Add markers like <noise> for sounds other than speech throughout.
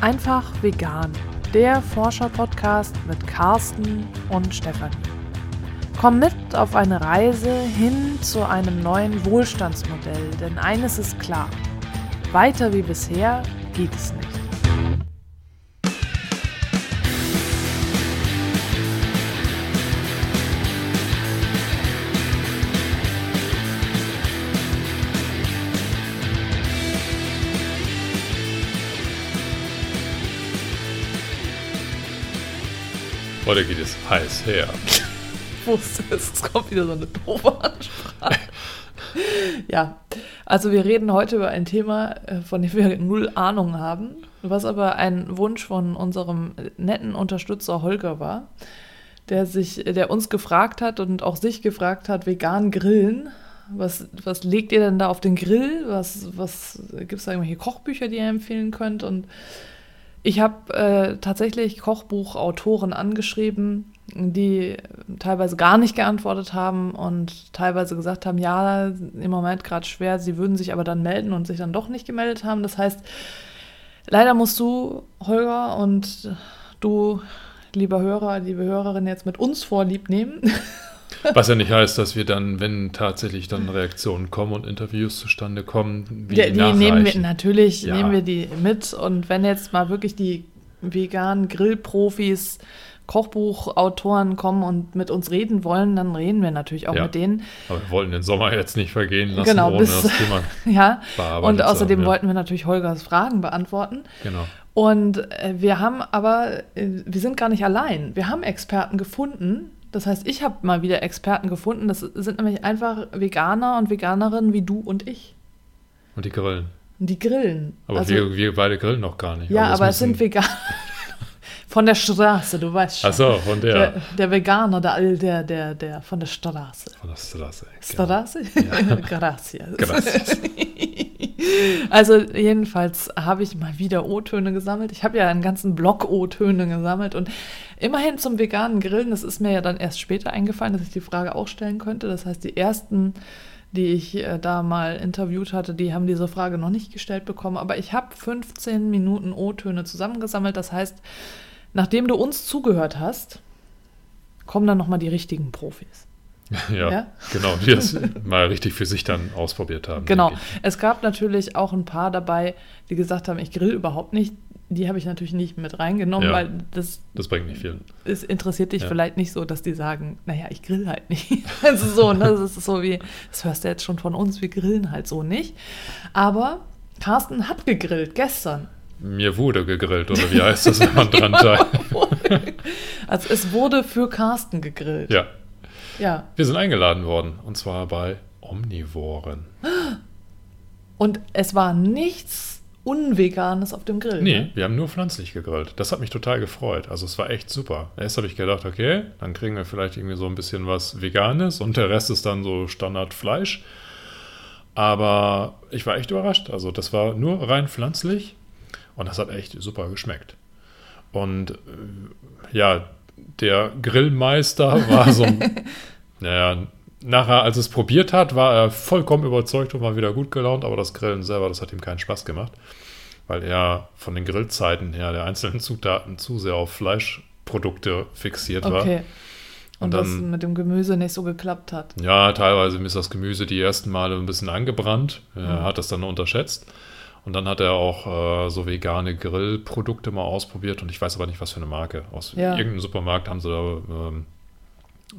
Einfach vegan. Der Forscher-Podcast mit Carsten und Stefanie. Komm mit auf eine Reise hin zu einem neuen Wohlstandsmodell, denn eines ist klar. Weiter wie bisher geht es nicht. Heute geht es heiß her. Ich wusste es, es kommt wieder so eine doofe ja, also wir reden heute über ein Thema, äh, von dem wir null Ahnung haben, was aber ein Wunsch von unserem netten Unterstützer Holger war, der sich, der uns gefragt hat und auch sich gefragt hat, vegan grillen. Was, was legt ihr denn da auf den Grill? Was, was gibt es da irgendwelche Kochbücher, die ihr empfehlen könnt? Und ich habe äh, tatsächlich Kochbuchautoren angeschrieben, die teilweise gar nicht geantwortet haben und teilweise gesagt haben, ja, im Moment gerade schwer, sie würden sich aber dann melden und sich dann doch nicht gemeldet haben. Das heißt, leider musst du, Holger, und du, lieber Hörer, liebe Hörerin, jetzt mit uns vorlieb nehmen. <laughs> Was ja nicht heißt, dass wir dann, wenn tatsächlich dann Reaktionen kommen und Interviews zustande kommen, wie die, die nehmen wir natürlich ja. nehmen wir die mit und wenn jetzt mal wirklich die veganen Grillprofis Kochbuchautoren kommen und mit uns reden wollen, dann reden wir natürlich auch ja, mit denen. Aber wir wollten den Sommer jetzt nicht vergehen lassen, genau, ohne bis, das Thema <laughs> Ja, und außerdem haben, ja. wollten wir natürlich Holgers Fragen beantworten. Genau. Und äh, wir haben aber, äh, wir sind gar nicht allein. Wir haben Experten gefunden, das heißt, ich habe mal wieder Experten gefunden. Das sind nämlich einfach Veganer und Veganerinnen wie du und ich. Und die grillen. Und die grillen. Aber also, wir, wir beide grillen noch gar nicht. Ja, aber, aber es sind Veganer. Von der Straße, du weißt schon. Ach so, von der. Der, der Veganer, der, der, der, der von der Straße. Von der Straße. Genau. Straße? Ja. <laughs> Gracias. Gracias. <laughs> Also jedenfalls habe ich mal wieder O-Töne gesammelt. Ich habe ja einen ganzen Block O-Töne gesammelt und immerhin zum veganen Grillen, das ist mir ja dann erst später eingefallen, dass ich die Frage auch stellen könnte. Das heißt, die ersten, die ich äh, da mal interviewt hatte, die haben diese Frage noch nicht gestellt bekommen. Aber ich habe 15 Minuten O-Töne zusammengesammelt. Das heißt, nachdem du uns zugehört hast, kommen dann nochmal die richtigen Profis. <laughs> Ja, ja, genau, die das mal richtig für sich dann ausprobiert haben. Genau. Es gab natürlich auch ein paar dabei, die gesagt haben, ich grill überhaupt nicht. Die habe ich natürlich nicht mit reingenommen, ja, weil das. Das bringt nicht viel. Es interessiert dich ja. vielleicht nicht so, dass die sagen, naja, ich grill halt nicht. <laughs> also so, ne? Das ist so wie, das hörst du jetzt schon von uns, wir grillen halt so nicht. Aber Carsten hat gegrillt gestern. Mir wurde gegrillt, oder wie heißt das, wenn man <laughs> dran teilt? also es wurde für Carsten gegrillt. Ja. Ja. Wir sind eingeladen worden und zwar bei Omnivoren. Und es war nichts Unveganes auf dem Grill. Nee, ne? wir haben nur pflanzlich gegrillt. Das hat mich total gefreut. Also es war echt super. Erst habe ich gedacht, okay, dann kriegen wir vielleicht irgendwie so ein bisschen was Veganes und der Rest ist dann so Standardfleisch. Aber ich war echt überrascht. Also das war nur rein pflanzlich und das hat echt super geschmeckt. Und äh, ja, der Grillmeister war so ein <laughs> Naja, nachher, als es probiert hat, war er vollkommen überzeugt und war wieder gut gelaunt, aber das Grillen selber, das hat ihm keinen Spaß gemacht, weil er von den Grillzeiten her der einzelnen Zutaten zu sehr auf Fleischprodukte fixiert okay. war. Und, und dann, das mit dem Gemüse nicht so geklappt hat. Ja, teilweise ist das Gemüse die ersten Male ein bisschen angebrannt. Er mhm. hat das dann unterschätzt. Und dann hat er auch äh, so vegane Grillprodukte mal ausprobiert und ich weiß aber nicht, was für eine Marke. Aus ja. irgendeinem Supermarkt haben sie da ähm,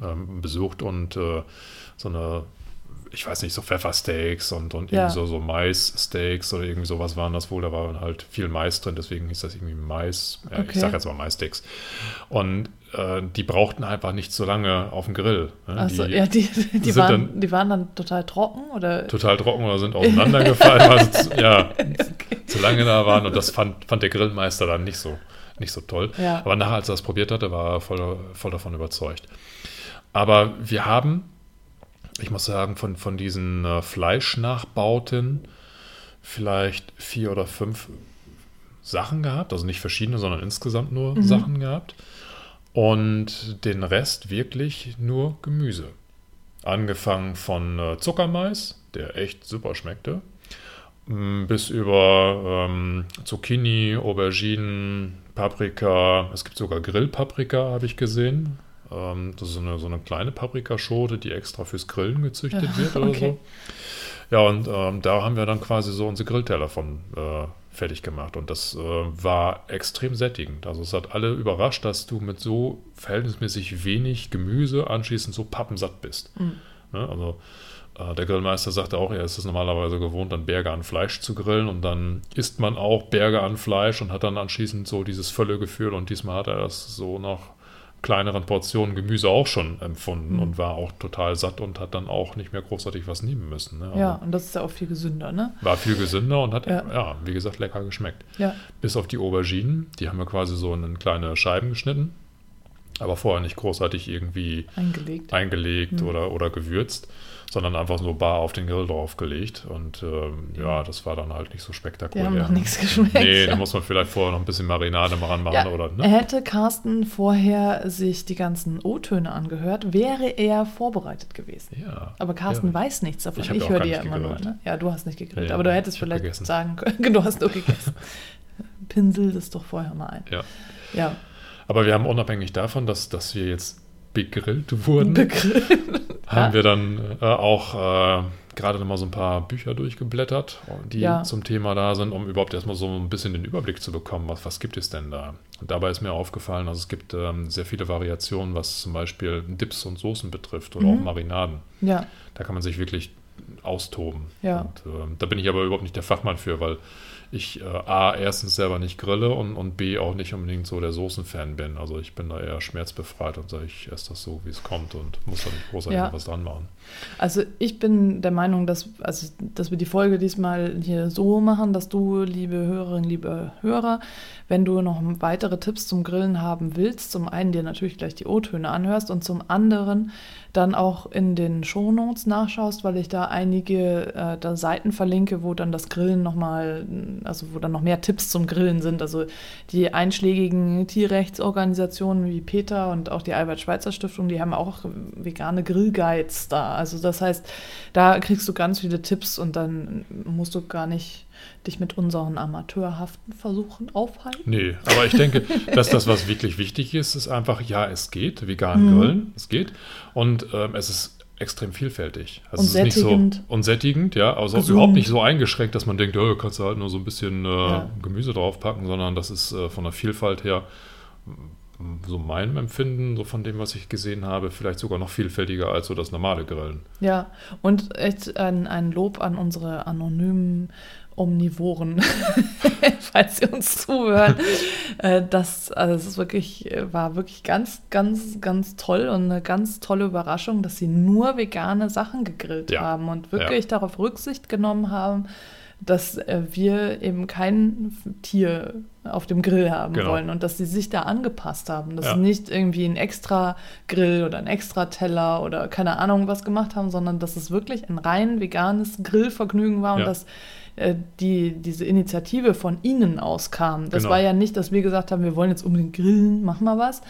ähm, besucht und äh, so eine, ich weiß nicht, so Pfeffersteaks und, und ja. irgendwie so, so Maissteaks oder irgendwie sowas waren das wohl. Da war halt viel Mais drin, deswegen hieß das irgendwie Mais. Ja, okay. Ich sage jetzt mal Maissteaks. Und äh, die brauchten einfach nicht so lange auf dem Grill. Ne? Also, die, ja, die, die, waren, dann, die waren dann total trocken oder? Total trocken oder sind auseinandergefallen, weil sie zu, ja, <laughs> okay. zu lange da waren. Und das fand, fand der Grillmeister dann nicht so, nicht so toll. Ja. Aber nachher, als er das probiert hatte, war er voll, voll davon überzeugt. Aber wir haben, ich muss sagen, von, von diesen äh, Fleischnachbauten vielleicht vier oder fünf Sachen gehabt. Also nicht verschiedene, sondern insgesamt nur mhm. Sachen gehabt. Und den Rest wirklich nur Gemüse. Angefangen von äh, Zuckermais, der echt super schmeckte. bis über ähm, Zucchini, Auberginen, Paprika. Es gibt sogar Grillpaprika, habe ich gesehen. Ähm, das ist so eine, so eine kleine Paprikaschote, die extra fürs Grillen gezüchtet wird oder okay. so. Ja, und ähm, da haben wir dann quasi so unsere Grillteller von äh, fertig gemacht. Und das äh, war extrem sättigend. Also es hat alle überrascht, dass du mit so verhältnismäßig wenig Gemüse anschließend so pappensatt bist. Mhm. Ne? Also äh, der Grillmeister sagte auch, er ist es normalerweise gewohnt, dann Berge an Fleisch zu grillen und dann isst man auch Berge an Fleisch und hat dann anschließend so dieses Völlegefühl und diesmal hat er das so nach kleineren Portionen Gemüse auch schon empfunden mhm. und war auch total satt und hat dann auch nicht mehr großartig was nehmen müssen. Ne? Ja, und das ist ja auch viel gesünder, ne? War viel gesünder und hat, ja. ja, wie gesagt, lecker geschmeckt. Ja. Bis auf die Auberginen, die haben wir quasi so in kleine Scheiben geschnitten, aber vorher nicht großartig irgendwie eingelegt, eingelegt mhm. oder, oder gewürzt sondern einfach so bar auf den Grill draufgelegt. Und ähm, ja, das war dann halt nicht so spektakulär. Die haben noch nichts geschmeckt. Nee, da muss man vielleicht vorher noch ein bisschen Marinade mal ranmachen. Ja, oder, ne? Hätte Carsten vorher sich die ganzen O-Töne angehört, wäre er vorbereitet gewesen. Ja. Aber Carsten ja. weiß nichts davon. Ich, ich höre dir ja immer gegrillt. nur. Ne? Ja, du hast nicht gegrillt. Aber du hättest vielleicht gegessen. sagen können, <laughs> du hast nur gegessen. Pinsel das doch vorher mal ein. Ja. ja. Aber wir haben unabhängig davon, dass, dass wir jetzt begrillt wurden, begrillt. haben ja. wir dann äh, auch äh, gerade noch mal so ein paar Bücher durchgeblättert, die ja. zum Thema da sind, um überhaupt erstmal so ein bisschen den Überblick zu bekommen, was, was gibt es denn da. Und dabei ist mir aufgefallen, also es gibt ähm, sehr viele Variationen, was zum Beispiel Dips und Soßen betrifft oder mhm. auch Marinaden. Ja. Da kann man sich wirklich austoben. Ja. Und, äh, da bin ich aber überhaupt nicht der Fachmann für, weil ich äh, A, erstens selber nicht grille und, und B, auch nicht unbedingt so der Soßenfan bin. Also ich bin da eher schmerzbefreit und sage, ich esse das so, wie es kommt und muss da nicht großartig ja. was dran machen. Also ich bin der Meinung, dass, also, dass wir die Folge diesmal hier so machen, dass du, liebe Hörerinnen, liebe Hörer, wenn du noch weitere Tipps zum Grillen haben willst, zum einen dir natürlich gleich die O-Töne anhörst und zum anderen dann auch in den Shownotes nachschaust, weil ich da einige äh, da Seiten verlinke, wo dann das Grillen nochmal, also wo dann noch mehr Tipps zum Grillen sind. Also die einschlägigen Tierrechtsorganisationen wie Peter und auch die Albert-Schweitzer-Stiftung, die haben auch vegane Grillguides da. Also das heißt, da kriegst du ganz viele Tipps und dann musst du gar nicht dich mit unseren amateurhaften Versuchen aufhalten? Nee, aber ich denke, <laughs> dass das, was wirklich wichtig ist, ist einfach, ja, es geht, vegan mhm. grillen, es geht. Und ähm, es ist extrem vielfältig. Also und es ist nicht so unsättigend, ja, also Gesund. überhaupt nicht so eingeschränkt, dass man denkt, oh, kannst du halt nur so ein bisschen äh, ja. Gemüse draufpacken, sondern das ist äh, von der Vielfalt her so meinem Empfinden, so von dem, was ich gesehen habe, vielleicht sogar noch vielfältiger als so das normale Grillen. Ja, und echt ein, ein Lob an unsere anonymen Omnivoren, <laughs> falls Sie uns zuhören. <laughs> Äh, das, also das ist wirklich, war wirklich ganz, ganz, ganz toll und eine ganz tolle Überraschung, dass Sie nur vegane Sachen gegrillt ja. haben und wirklich ja. darauf Rücksicht genommen haben, dass äh, wir eben kein Tier auf dem Grill haben genau. wollen und dass sie sich da angepasst haben, dass ja. sie nicht irgendwie ein extra Grill oder ein extra Teller oder keine Ahnung was gemacht haben, sondern dass es wirklich ein rein veganes Grillvergnügen war und dass äh, die, diese Initiative von ihnen auskam. Das genau. war ja nicht, dass wir gesagt haben, wir wollen jetzt unbedingt grillen, mach mal was,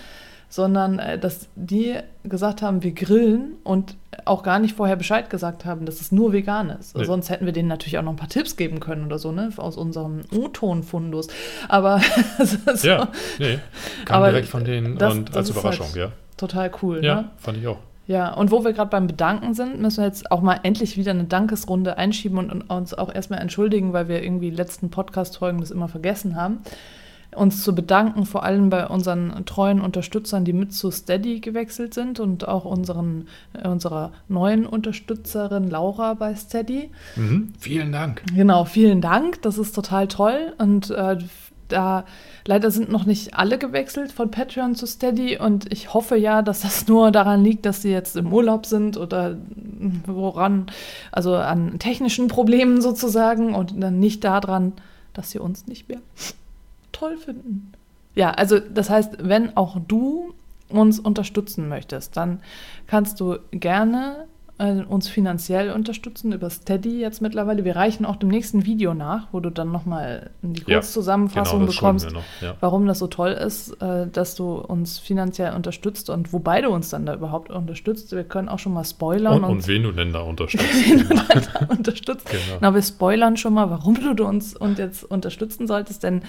sondern äh, dass die gesagt haben, wir grillen und auch gar nicht vorher Bescheid gesagt haben, dass es nur vegan ist. Nee. Sonst hätten wir denen natürlich auch noch ein paar Tipps geben können oder so, ne, aus unserem O-Ton-Fundus. Aber <laughs> so. ja, nee, kam Aber direkt von denen das, und als Überraschung, halt ja. Total cool. Ja, ne? fand ich auch. Ja, und wo wir gerade beim Bedanken sind, müssen wir jetzt auch mal endlich wieder eine Dankesrunde einschieben und, und uns auch erstmal entschuldigen, weil wir irgendwie die letzten Podcast-Folgen das immer vergessen haben. Uns zu bedanken, vor allem bei unseren treuen Unterstützern, die mit zu Steady gewechselt sind und auch unseren, äh, unserer neuen Unterstützerin Laura bei Steady. Mhm, vielen Dank. Genau, vielen Dank. Das ist total toll. Und äh, da leider sind noch nicht alle gewechselt von Patreon zu Steady und ich hoffe ja, dass das <laughs> nur daran liegt, dass sie jetzt im Urlaub sind oder woran, also an technischen Problemen sozusagen und dann nicht daran, dass sie uns nicht mehr toll finden. Ja, also das heißt, wenn auch du uns unterstützen möchtest, dann kannst du gerne äh, uns finanziell unterstützen über Steady jetzt mittlerweile. Wir reichen auch dem nächsten Video nach, wo du dann nochmal die Ja, Kurzzusammenfassung genau, das bekommst, noch, ja. warum das so toll ist, äh, dass du uns finanziell unterstützt und wobei du uns dann da überhaupt unterstützt. Wir können auch schon mal spoilern Und, und wen du denn da <laughs> unterstützt. <laughs> unterstützt. Genau. Na, wir spoilern schon mal, warum du uns und jetzt unterstützen solltest, denn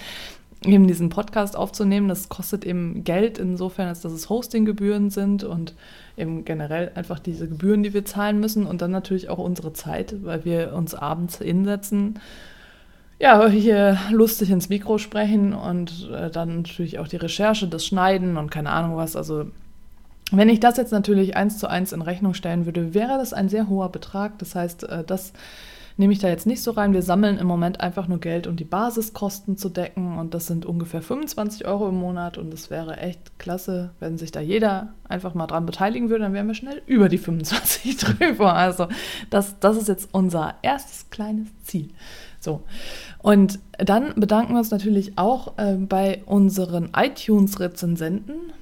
eben diesen Podcast aufzunehmen, das kostet eben Geld insofern, als dass es Hostinggebühren sind und eben generell einfach diese Gebühren, die wir zahlen müssen und dann natürlich auch unsere Zeit, weil wir uns abends hinsetzen, ja, hier lustig ins Mikro sprechen und äh, dann natürlich auch die Recherche, das Schneiden und keine Ahnung was. Also wenn ich das jetzt natürlich eins zu eins in Rechnung stellen würde, wäre das ein sehr hoher Betrag. Das heißt, äh, das nehme ich da jetzt nicht so rein. Wir sammeln im Moment einfach nur Geld, um die Basiskosten zu decken. Und das sind ungefähr 25 Euro im Monat. Und es wäre echt klasse, wenn sich da jeder einfach mal dran beteiligen würde. Dann wären wir schnell über die 25 <laughs> drüber. Also das, das ist jetzt unser erstes kleines Ziel. So. Und dann bedanken wir uns natürlich auch äh, bei unseren iTunes-Rezensenten.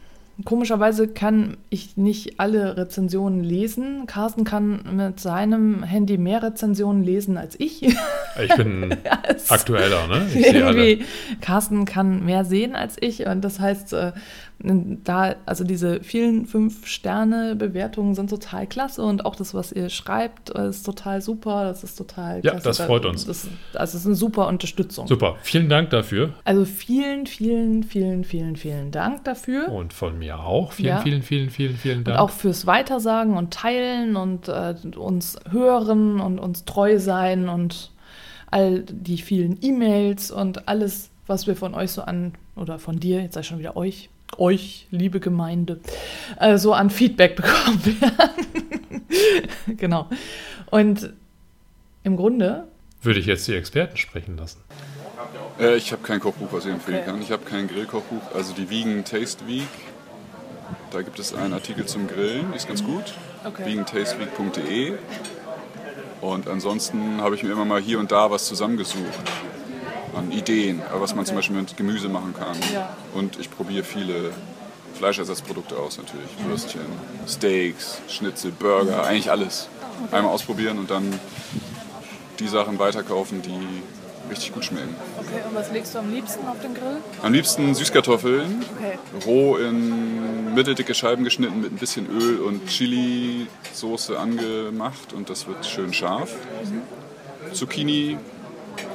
Komischerweise kann ich nicht alle Rezensionen lesen. Carsten kann mit seinem Handy mehr Rezensionen lesen als ich. Ich bin <laughs> aktueller, ne? Ich. Irgendwie, Carsten kann mehr sehen als ich und das heißt, äh, da, also diese vielen Fünf-Sterne-Bewertungen sind total klasse und auch das, was ihr schreibt, ist total super. Das ist total Ja, klasse. das freut uns. Das, also es ist eine super Unterstützung. Super, vielen Dank dafür. Also vielen, vielen, vielen, vielen, vielen Dank dafür. Und von mir auch. Vielen, Ja. vielen, vielen, vielen, vielen Und Dank. auch fürs Weitersagen und Teilen und äh, uns hören und uns treu sein und all die vielen E-Mails und alles, was wir von euch so an, oder von dir, jetzt sei schon wieder euch, euch, liebe Gemeinde, äh, so an Feedback <laughs> bekommen werden. genau. Und im Grunde, Würde ich jetzt die Experten sprechen lassen. Äh, ich habe kein Kochbuch, was ich empfehlen Okay. kann. Ich habe kein Grillkochbuch. Also die Vegan Taste Week, da gibt es einen Artikel zum Grillen, die ist ganz gut. Okay. vegantasteweek.de Und ansonsten habe ich mir immer mal hier und da was zusammengesucht an Ideen, was man zum Beispiel mit Gemüse machen kann. Und ich probiere viele Fleischersatzprodukte aus natürlich. Würstchen, Steaks, Schnitzel, Burger, eigentlich alles. Einmal ausprobieren und dann die Sachen weiterkaufen, die richtig gut schmecken. okay, und was legst du am liebsten auf den Grill? Am liebsten Süßkartoffeln, Okay. roh in mitteldicke Scheiben geschnitten mit ein bisschen Öl und Chili-Soße angemacht und das wird schön scharf. Zucchini,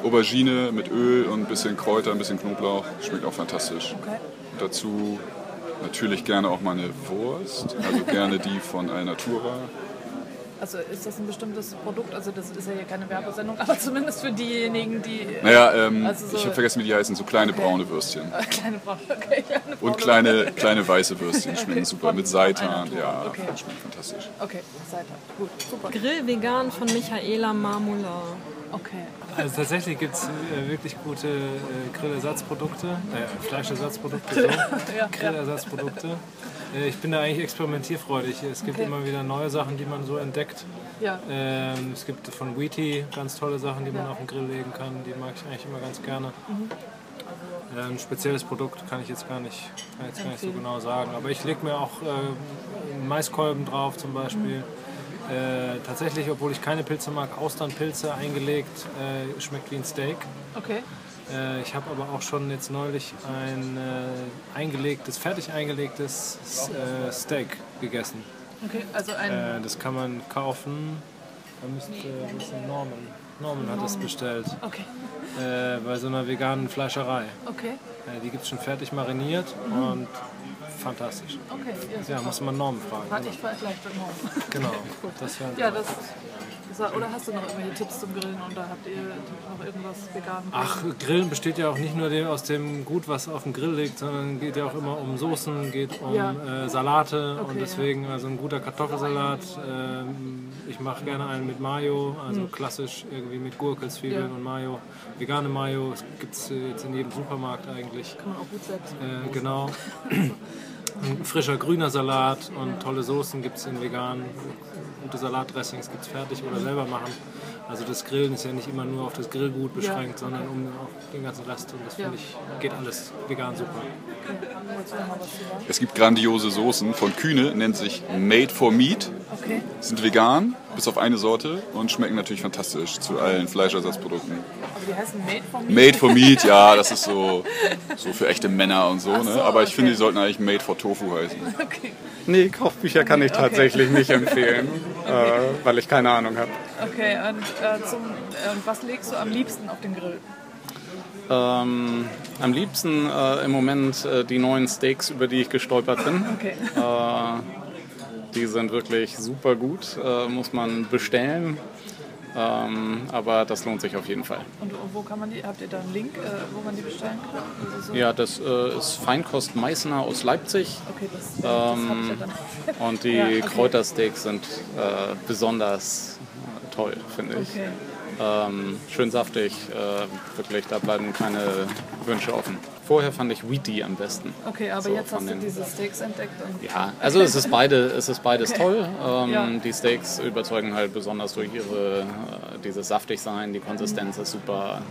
Aubergine mit Öl und ein bisschen Kräuter, ein bisschen Knoblauch, schmeckt auch fantastisch. Okay. Dazu natürlich gerne auch mal eine Wurst, also gerne die von Alnatura. Also ist das ein bestimmtes Produkt? Also das ist ja hier keine Werbesendung, <laughs> aber zumindest für diejenigen, die... Naja, ähm, Also so- ich habe vergessen, wie die heißen, so kleine Okay. braune Würstchen. Äh, <laughs> kleine Braune, okay. Kleine Braune. Und kleine, kleine weiße Würstchen schmecken Okay, super. von Mit Seitan, ja, okay. schmeckt fantastisch. Okay, Seite. Gut, super. Grill vegan von Michaela Marmula. Okay. Also tatsächlich gibt es äh, wirklich gute äh, Grillersatzprodukte, äh, Fleischersatzprodukte, <laughs> so. Ja, Grillersatzprodukte. Äh, ich bin da eigentlich experimentierfreudig. Es gibt Okay. immer wieder neue Sachen, die man so entdeckt. Ja. Ähm, es gibt von Wheaty ganz tolle Sachen, die man Ja. auf den Grill legen kann. Die mag ich eigentlich immer ganz gerne. Mhm. Äh, ein spezielles Produkt kann ich jetzt gar nicht, jetzt gar nicht so genau sagen. Aber ich lege mir auch Maiskolben drauf zum Beispiel. Äh, tatsächlich, obwohl ich keine Pilze mag, Austernpilze eingelegt, äh, schmeckt wie ein Steak. Okay. Äh, ich habe aber auch schon jetzt neulich ein äh, eingelegtes, fertig eingelegtes äh, Steak gegessen. Okay, also ein. Äh, das kann man kaufen. Da müsste, denn Norman? Norman hat das bestellt. Okay. Äh, bei so einer veganen Fleischerei. Okay. Äh, die gibt es schon fertig mariniert und fantastisch. Okay. Ja, Ja, muss man Norman fragen. Warte, ich vielleicht gleich mit morgen. Genau. <laughs> Das Ja, das. Oder hast du noch irgendwelche Tipps zum Grillen oder habt ihr noch irgendwas vegan? Ach, Grillen besteht ja auch nicht nur aus dem Gut, was auf dem Grill liegt, sondern geht ja auch immer um Soßen, geht um Ja. äh, Salate Okay, und deswegen also ein guter Kartoffelsalat. Ähm, ich mache gerne einen mit Mayo, also klassisch irgendwie mit Gurke, Zwiebeln Hm. Ja. und Mayo. Vegane Mayo gibt es jetzt in jedem Supermarkt eigentlich. Kann man auch gut selbst. Äh, genau. <clears throat> Ein frischer grüner Salat und tolle Soßen gibt es in vegan. Gute Salatdressings gibt es fertig oder selber machen. Also das Grillen ist ja nicht immer nur auf das Grillgut beschränkt, sondern um auf den ganzen Rest. Und das finde ich, geht alles vegan super. Es gibt grandiose Soßen von Kühne, nennt sich Made for Meat. Okay. Sind vegan, bis auf eine Sorte und schmecken natürlich fantastisch zu allen Fleischersatzprodukten. Aber die heißen Made for Me. Made for Meat, ja, das ist so, so für echte Männer und so. Ne? so, Aber ich okay. finde, die sollten eigentlich Made for Tofu heißen. <laughs> Okay. Nee, Kochbücher kann ich Okay. tatsächlich nicht <laughs> empfehlen, äh, weil ich keine Ahnung habe. Okay, und, äh, zum, äh, was legst du am liebsten auf den Grill? Ähm, am liebsten äh, im Moment äh, die neuen Steaks, über die ich gestolpert bin. Okay. Äh, die sind wirklich super gut, muss man bestellen. Ähm, aber das lohnt sich auf jeden Fall. Und wo kann man die, habt ihr da einen Link, äh, wo man die bestellen kann? Also so, Ja, das äh, ist Feinkost Meißner aus Leipzig. Okay, das, das hab ich ja dann. Und die <laughs> Ja, okay. Kräutersteaks sind äh, besonders äh, toll, finde ich. Okay. Ähm, schön saftig, äh, wirklich, da bleiben keine Wünsche offen. Vorher fand ich Wheaty am besten. Okay, aber So, jetzt hast du diese Steaks entdeckt. Und Ja, also es ist, beide, es ist beides toll. Ähm, Ja. Die Steaks überzeugen halt besonders durch ihre, äh, dieses saftig sein, die Konsistenz ist super.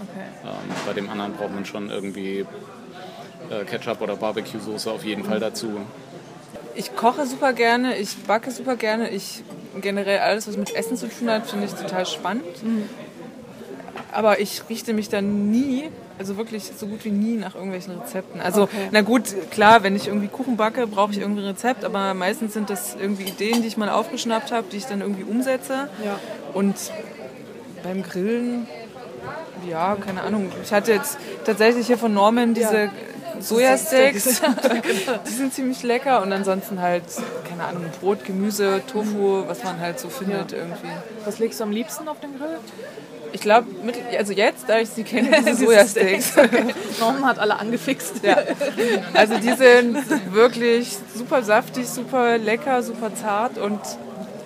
Okay. Ähm, bei dem anderen braucht man schon irgendwie äh, Ketchup oder Barbecue-Soße auf jeden Fall dazu. Ich koche super gerne, ich backe super gerne. Ich generell alles, was mit Essen zu tun hat, finde ich total spannend. Aber ich richte mich dann nie, also wirklich so gut wie nie nach irgendwelchen Rezepten. Also Okay. na gut, klar, wenn ich irgendwie Kuchen backe, brauche ich irgendwie ein Rezept, aber meistens sind das irgendwie Ideen, die ich mal aufgeschnappt habe, die ich dann irgendwie umsetze. Ja. Und beim Grillen, ja, keine Ahnung. Ich hatte jetzt tatsächlich hier von Norman diese Sojasteaks. <laughs> Die sind ziemlich lecker und ansonsten halt, keine Ahnung, Brot, Gemüse, Tofu, was man halt so findet irgendwie. Was legst du am liebsten auf den Grill? Ich glaube, also jetzt, da ich sie kenne, <laughs> diese Sojasteaks. <laughs> Norman hat alle angefixt. Ja. Also die sind wirklich super saftig, super lecker, super zart und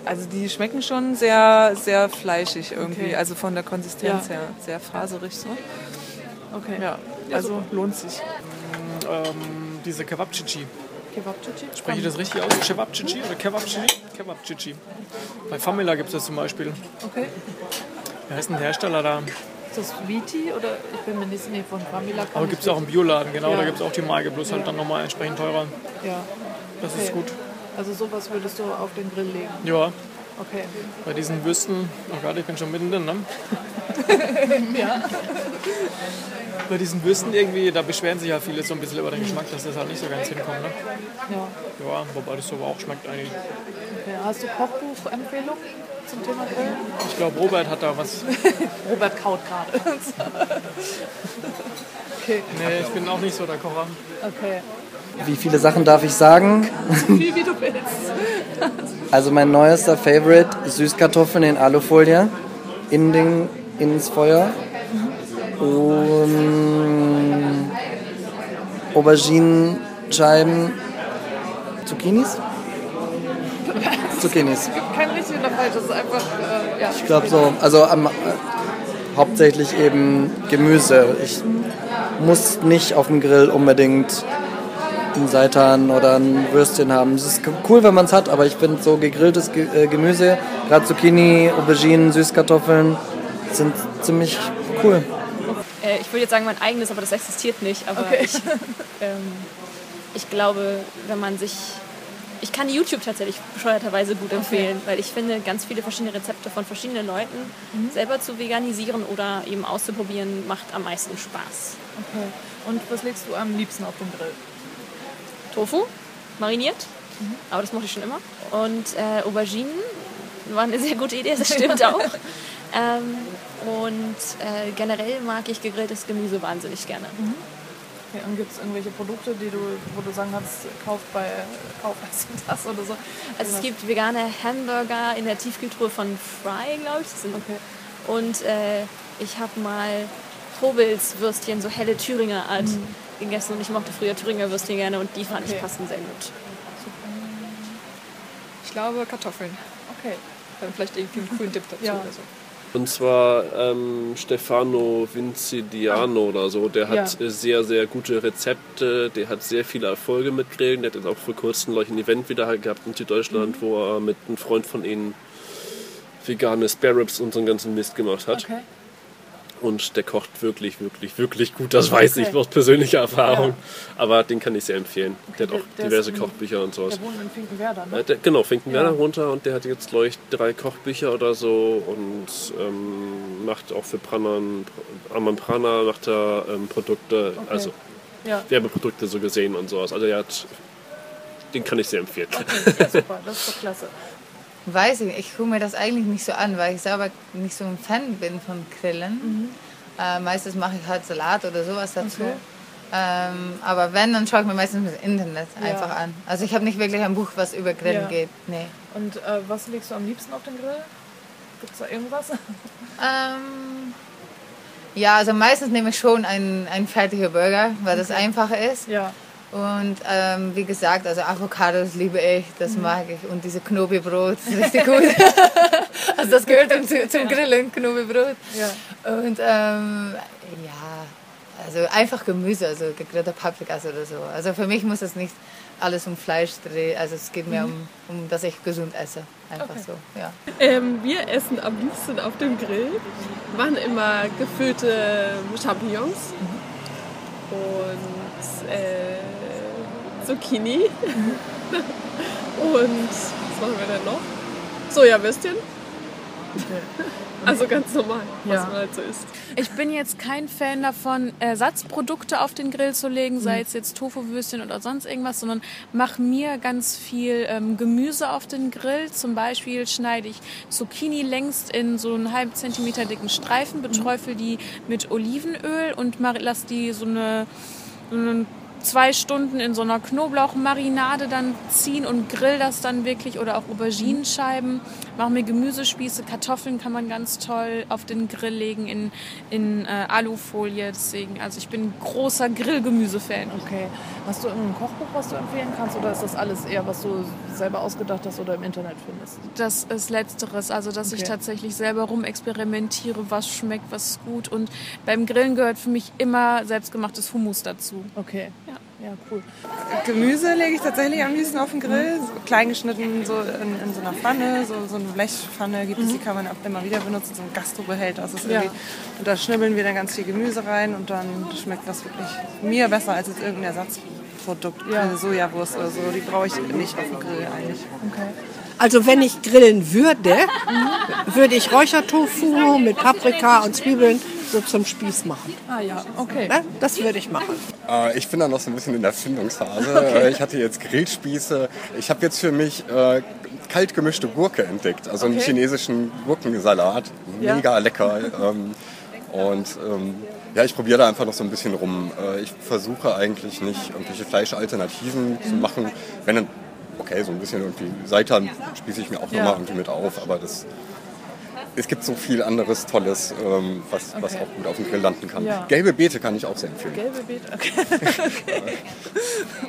also die schmecken schon sehr, sehr fleischig irgendwie. Okay. Also von der Konsistenz Ja. her, sehr faserig so. Okay. Ja, also lohnt sich. Ähm, diese Kebabchichi. Kebabchichi? Spreche ich das richtig aus? Kebabchichi oder Kebabchichi? Kebabchichi. Bei Famila gibt es das zum Beispiel. Okay. Wer heißt denn der Hersteller da? Ist das Viti oder ich bin mir nicht nee, von kann Aber gibt es auch im Bioladen, genau. Ja. Da gibt es auch die Marke, bloß halt dann nochmal entsprechend teurer. Ja. Das Okay. ist gut. Also sowas würdest du auf den Grill legen. Ja, Okay. bei diesen Würsten, oh Gott, ich bin schon mittendrin, ne? <laughs> Ja. Bei diesen Würsten irgendwie, da beschweren sich ja viele so ein bisschen über den Geschmack, dass das halt nicht so ganz hinkommt, ne? ja. Ja, wobei das so aber auch schmeckt eigentlich. Okay. Hast du Kochbuchempfehlungen zum Thema Grillen? Ich glaube, Robert hat da was. <laughs> Robert kaut gerade. okay. Nee, ich bin auch nicht so der Kocher. Okay. Wie viele Sachen darf ich sagen? Viel wie du willst. Also mein neuester Favorite, Süßkartoffeln in Alufolie in den, ins Feuer. Und Auberginenscheiben, Zucchinis? Zucchinis. Falsch. Das ist einfach, äh, ja. Ich glaube so, also am, äh, hauptsächlich eben Gemüse. Ich muss nicht auf dem Grill unbedingt einen Seitan oder ein Würstchen haben. Es ist cool, wenn man es hat, aber ich finde so gegrilltes Ge äh, Gemüse, gerade Zucchini, Auberginen, Süßkartoffeln, sind ziemlich cool. Äh, ich würde jetzt sagen mein eigenes, aber das existiert nicht. Aber Okay. ich, <laughs> ähm, ich glaube, wenn man sich... Ich kann YouTube tatsächlich bescheuerterweise gut empfehlen, weil ich finde, ganz viele verschiedene Rezepte von verschiedenen Leuten selber zu veganisieren oder eben auszuprobieren, macht am meisten Spaß. Okay. Und was legst du am liebsten auf den Grill? Tofu, mariniert, aber das mochte ich schon immer. Und äh, Auberginen war eine sehr gute Idee, das stimmt auch. <laughs> Ähm, und äh, generell mag ich gegrilltes Gemüse wahnsinnig gerne. Okay. Und gibt es irgendwelche Produkte, die du, wo du sagen kannst, kauf bei kauf das und das oder so? Also es gibt vegane Hamburger in der Tiefkühltruhe von Fry, glaube ich. Okay. Und äh, ich habe mal Probels Würstchen, so helle Thüringer Art, gegessen. Und ich mochte früher Thüringer Würstchen gerne und die fand Okay. ich passen sehr gut. Ich glaube Kartoffeln. Okay. Dann vielleicht irgendwie einen coolen Dip dazu Ja. oder so. Und zwar ähm, Stefano Vincidiano oder so. Der hat Ja. äh, sehr, sehr gute Rezepte. Der hat sehr viele Erfolge mit Grillen. Der hat jetzt auch vor kurzem gleich ein Event wieder gehabt in Süddeutschland, wo er mit einem Freund von ihnen vegane Spare Ribs und so einen ganzen Mist gemacht hat. Okay. Und der kocht wirklich, wirklich, wirklich gut. Das weiß Okay. ich aus persönlicher Erfahrung. Ja. Aber den kann ich sehr empfehlen. Der hat der- auch der ist diverse Kochbücher und sowas. Der wohnt in Finkenwerder, ne? Äh, der, genau, Finkenwerder Ja. runter und der hat jetzt, glaube ich, drei Kochbücher oder so und ähm, macht auch für Pranan, Aman Prana macht er ähm, Produkte, Okay. also Ja. Werbeprodukte so gesehen und sowas. Also er hat, den kann ich sehr empfehlen. Ja, super, das ist doch klasse. Weiß ich, ich gucke mir das eigentlich nicht so an, weil ich selber nicht so ein Fan bin von Grillen. Äh, meistens mache ich halt Salat oder sowas dazu. Okay. Ähm, aber wenn, dann schaue ich mir meistens das Internet Ja. einfach an. Also ich habe nicht wirklich ein Buch, was über Grillen Ja. geht. Nee. Und äh, was legst du am liebsten auf den Grill? Gibt es da irgendwas? <laughs> Ähm, ja, also meistens nehme ich schon einen, einen fertigen Burger, weil das Okay. einfacher ist. Ja. Und ähm, wie gesagt, also Avocados liebe ich, das Mhm. mag ich. Und diese Knobi-Brot ist <laughs> richtig gut. <laughs> also das gehört zum, zum Grillen, Knobi-Brot. Ja. Und ähm, ja, also einfach Gemüse, also gegrillte Paprikas oder so. Also für mich muss es nicht alles um Fleisch drehen. Also es geht mir Mhm. um, um, dass ich gesund esse. Einfach Okay. so, ja. Ähm, wir essen am liebsten auf dem Grill. Waren immer gefüllte Champignons und äh, Zucchini. <laughs> und was machen wir denn noch? Sojawürstchen. Also ganz normal, was Ja. man halt so isst. Ich bin jetzt kein Fan davon, Ersatzprodukte auf den Grill zu legen, Mhm. sei es jetzt Tofu-Würstchen oder sonst irgendwas, sondern mach mir ganz viel ähm, Gemüse auf den Grill. Zum Beispiel schneide ich Zucchini längst in so einen halben Zentimeter dicken Streifen, beträufel die mit Olivenöl und mar- lass die so eine, so eine zwei Stunden in so einer Knoblauchmarinade dann ziehen und grill das dann wirklich oder auch Auberginenscheiben. Mache mir Gemüsespieße, Kartoffeln kann man ganz toll auf den Grill legen in, in äh, Alufolie. Deswegen, also ich bin großer Grillgemüse-Fan. Okay. Hast du irgendein Kochbuch, was du empfehlen kannst oder ist das alles eher, was du selber ausgedacht hast oder im Internet findest? Das ist Letzteres, also dass ich Okay. tatsächlich selber rumexperimentiere, was schmeckt, was ist gut. Und beim Grillen gehört für mich immer selbstgemachtes Hummus dazu. Okay. Ja, cool. Gemüse lege ich tatsächlich am liebsten auf den Grill, so klein geschnitten so in, in so einer Pfanne, so, so eine Blechpfanne gibt es, die kann man immer wieder benutzen, so ein Gastrobehälter. Ist Ja. irgendwie, Und da schnibbeln wir dann ganz viel Gemüse rein und dann schmeckt das wirklich mir besser als jetzt irgendein Ersatzprodukt, Ja. eine Sojawurst oder so, die brauche ich nicht auf dem Grill eigentlich. Okay. Also wenn ich grillen würde, <laughs> würde ich Räuchertofu mit Paprika und Zwiebeln so zum Spieß machen. Ah ja, okay. Ne? Das würde ich machen. Äh, ich bin da noch so ein bisschen in der Findungsphase. Okay. Äh, Ich hatte jetzt Grillspieße. Ich habe jetzt für mich äh, kalt gemischte Gurke entdeckt, also einen Okay. chinesischen Gurkensalat. Ja. Mega lecker. Ähm, und ähm, ja, ich probiere da einfach noch so ein bisschen rum. Äh, ich versuche eigentlich nicht irgendwelche Fleischalternativen zu Mhm. machen. Wenn dann, okay, so ein bisschen irgendwie Seitan spieße ich mir auch Ja. nochmal irgendwie mit auf, aber das es gibt so viel anderes Tolles, ähm, was, was Okay. auch gut auf dem Grill landen kann. Ja. Gelbe Beete kann ich auch sehr empfehlen. Gelbe Beete, okay. <laughs> okay.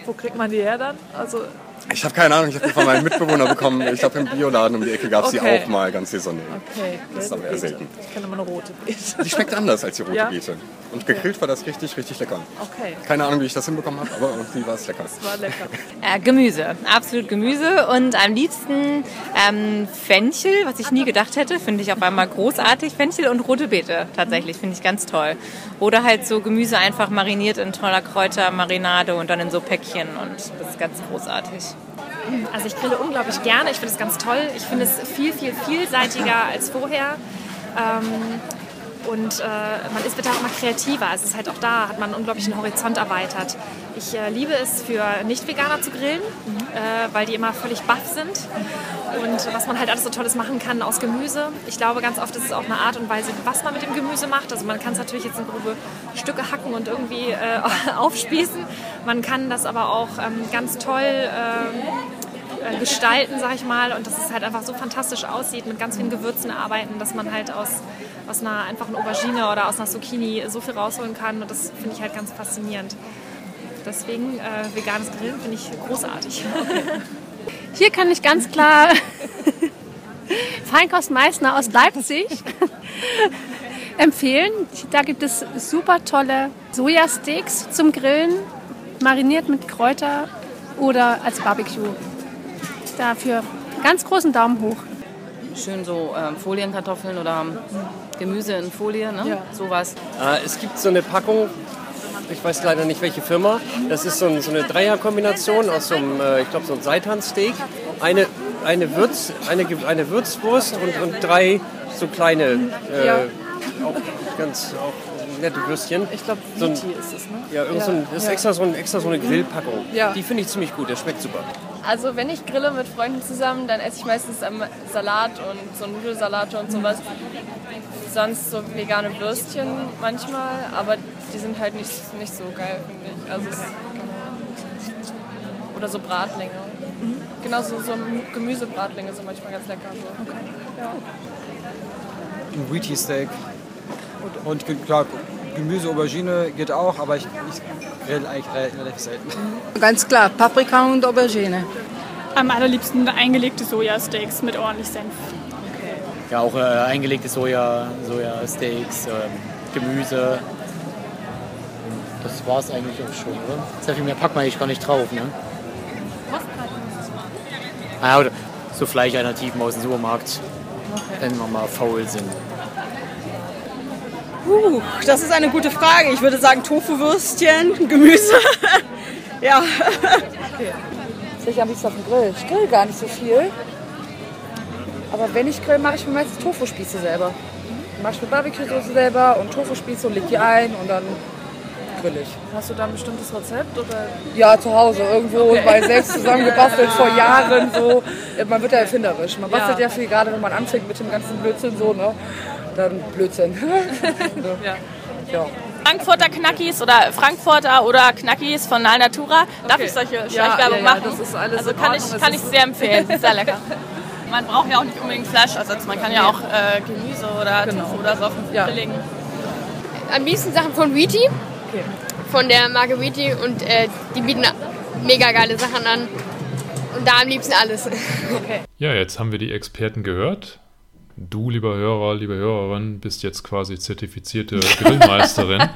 Wo kriegt man die her dann? Also, Ich habe keine Ahnung, ich habe die von meinem Mitbewohner bekommen. Ich glaube, im Bioladen um die Ecke gab es Okay. die auch mal ganz saisonal. okay, Das ist aber eher selten. Ich kenne immer eine rote Beete. Die schmeckt anders als die rote Ja? Beete. Und gegrillt war das richtig, richtig lecker. Okay. Keine Ahnung, wie ich das hinbekommen habe, aber irgendwie war es lecker. War lecker. <laughs> Äh, Gemüse, absolut Gemüse und am liebsten ähm, Fenchel, was ich nie gedacht hätte, finde ich auf einmal großartig. Fenchel und rote Beete tatsächlich, finde ich ganz toll. Oder halt so Gemüse einfach mariniert in toller Kräutermarinade und dann in so Päckchen und das ist ganz großartig. Also ich grille unglaublich gerne. Ich finde es ganz toll. Ich finde es viel, viel vielseitiger als vorher. Ähm, und äh, man ist bitte auch immer kreativer. Also es ist halt auch da, hat man einen unglaublichen Horizont erweitert. Ich äh, liebe es für Nicht-Veganer zu grillen, äh, weil die immer völlig baff sind. Und was man halt alles so Tolles machen kann aus Gemüse. Ich glaube, ganz oft ist es auch eine Art und Weise, was man mit dem Gemüse macht. Also man kann es natürlich jetzt in grobe Stücke hacken und irgendwie äh, <laughs> aufspießen. Man kann das aber auch ähm, ganz toll ähm, äh, gestalten, sag ich mal. Und dass es halt einfach so fantastisch aussieht, mit ganz vielen Gewürzen arbeiten, dass man halt aus, aus einer einfachen Aubergine oder aus einer Zucchini so viel rausholen kann. Und das finde ich halt ganz faszinierend. Deswegen äh, veganes Grillen finde ich großartig. Hier kann ich ganz klar <laughs> Feinkost Meißner aus Leipzig <laughs> empfehlen. Da gibt es super tolle Sojasteaks zum Grillen, mariniert mit Kräuter oder als Barbecue. Dafür ganz großen Daumen hoch. schön so ähm, Folienkartoffeln oder Gemüse in Folie, ne? Ja. sowas. Äh, es gibt so eine Packung, ich weiß leider nicht welche Firma. Das ist so, ein, so eine Dreierkombination aus so einem, äh, ich glaube, so einem Seitansteak. Eine, eine, Würz, eine, eine Würzwurst und, und drei so kleine, äh, Ja. auch ganz auch nette Würstchen. Ich glaube, So ein- ist es, ne? Ja, irgend so ein, das ist Ja. extra so, ein, extra so eine Grillpackung. Ja. Die finde ich ziemlich gut, der schmeckt super. Also wenn ich grille mit Freunden zusammen, dann esse ich meistens Salat und so Nudelsalate und sowas. Sonst so vegane Würstchen manchmal, aber die sind halt nicht, nicht so geil, finde ich. Also es, oder so Bratlinge. Genau, so, so Gemüsebratlinge sind manchmal ganz lecker. So. Ja. Ein Wheatie Steak. Und ge- klar, Gemüse, Aubergine geht auch, aber ich, ich grill eigentlich re- relativ selten. Ganz klar, Paprika und Aubergine. Am allerliebsten eingelegte Sojasteaks mit ordentlich Senf. Ja, auch äh, eingelegte Soja, Sojasteaks, ähm, Gemüse. Das war es eigentlich auch schon, oder? Sehr viel mehr packt man eigentlich gar nicht drauf, ne? Ah, oder so Fleischalternativen aus dem Supermarkt, wenn wir mal faul sind. Puh, das ist eine gute Frage. Ich würde sagen Tofu-Würstchen, Gemüse. <laughs> ja. Okay. Ich am liebsten auf dem Grill. Ich grill gar nicht so viel. Aber wenn ich grill, mache ich mir meistens Tofu-Spieße selber. Mache ich mir Barbecue-Soße selber und Tofu-Spieße und leg die ein und dann grill ich. Hast du da ein bestimmtes Rezept? Oder? Ja, zu Hause irgendwo Okay. bei selbst zusammengebastelt vor <laughs> Jahren so. Man wird ja erfinderisch. Man bastelt Ja. ja, viel, gerade wenn man anfängt mit dem ganzen Blödsinn so, ne? Dann Blödsinn. <laughs> ja. ja. Frankfurter Knackis oder Frankfurter oder Knackis von Alnatura. Darf Okay. ich solche Ja, Schleichwerbung ja, ja, machen? das ist alles also kann ich, Es kann ich sehr empfehlen. <laughs> Sehr lecker. Man braucht ja auch nicht unbedingt Fleischersatz. Man kann ja auch äh, Gemüse oder Tofu oder so auf den Grill legen. Am liebsten Sachen von Wheatie. Von der Marke Wheatie und äh, die bieten mega geile Sachen an. Und da am liebsten alles. <laughs> Ja, jetzt haben wir die Experten gehört. Du, lieber Hörer, liebe Hörerin, bist jetzt quasi zertifizierte Grillmeisterin. <laughs>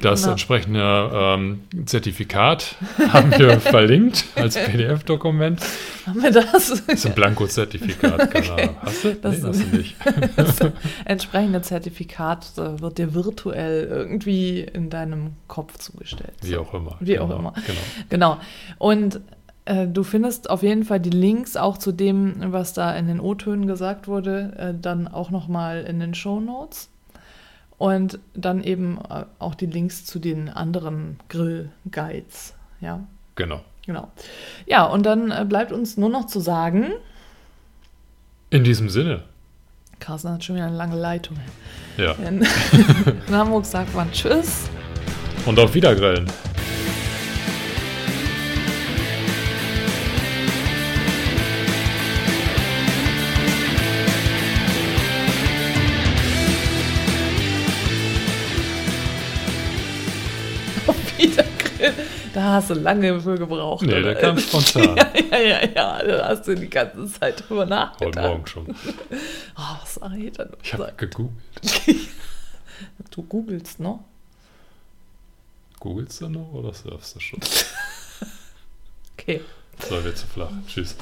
Das Genau. entsprechende ähm, Zertifikat haben wir <laughs> verlinkt als PDF-Dokument. Haben wir das? Das ist ein Blanko-Zertifikat, <laughs> keine Ahnung. Hast du? Das, nee, hast du nicht. das entsprechende Zertifikat wird dir virtuell irgendwie in deinem Kopf zugestellt. Wie auch immer. Wie auch Genau, immer. genau. Genau. Und du findest auf jeden Fall die Links auch zu dem, was da in den O-Tönen gesagt wurde, äh, dann auch nochmal in den Show Notes. Und dann eben äh, auch die Links zu den anderen Grill-Guides. Ja, Genau. genau. Ja, und dann äh, bleibt uns nur noch zu sagen, In diesem Sinne. Carsten hat schon wieder eine lange Leitung. Ja. In, <laughs> in Hamburg sagt man Tschüss. Und auf Wiedergrillen. Da hast du lange für gebraucht. Nee, oder? der kam spontan. <laughs> ja, ja, ja, ja, da hast du die ganze Zeit drüber nachgedacht. Heute Morgen schon. Oh, was sag ich denn? Ich habe gegoogelt. <laughs> Du googelst, ne? Googelst du noch oder surfst du schon? <laughs> Okay. So, wird zu flach. Tschüss.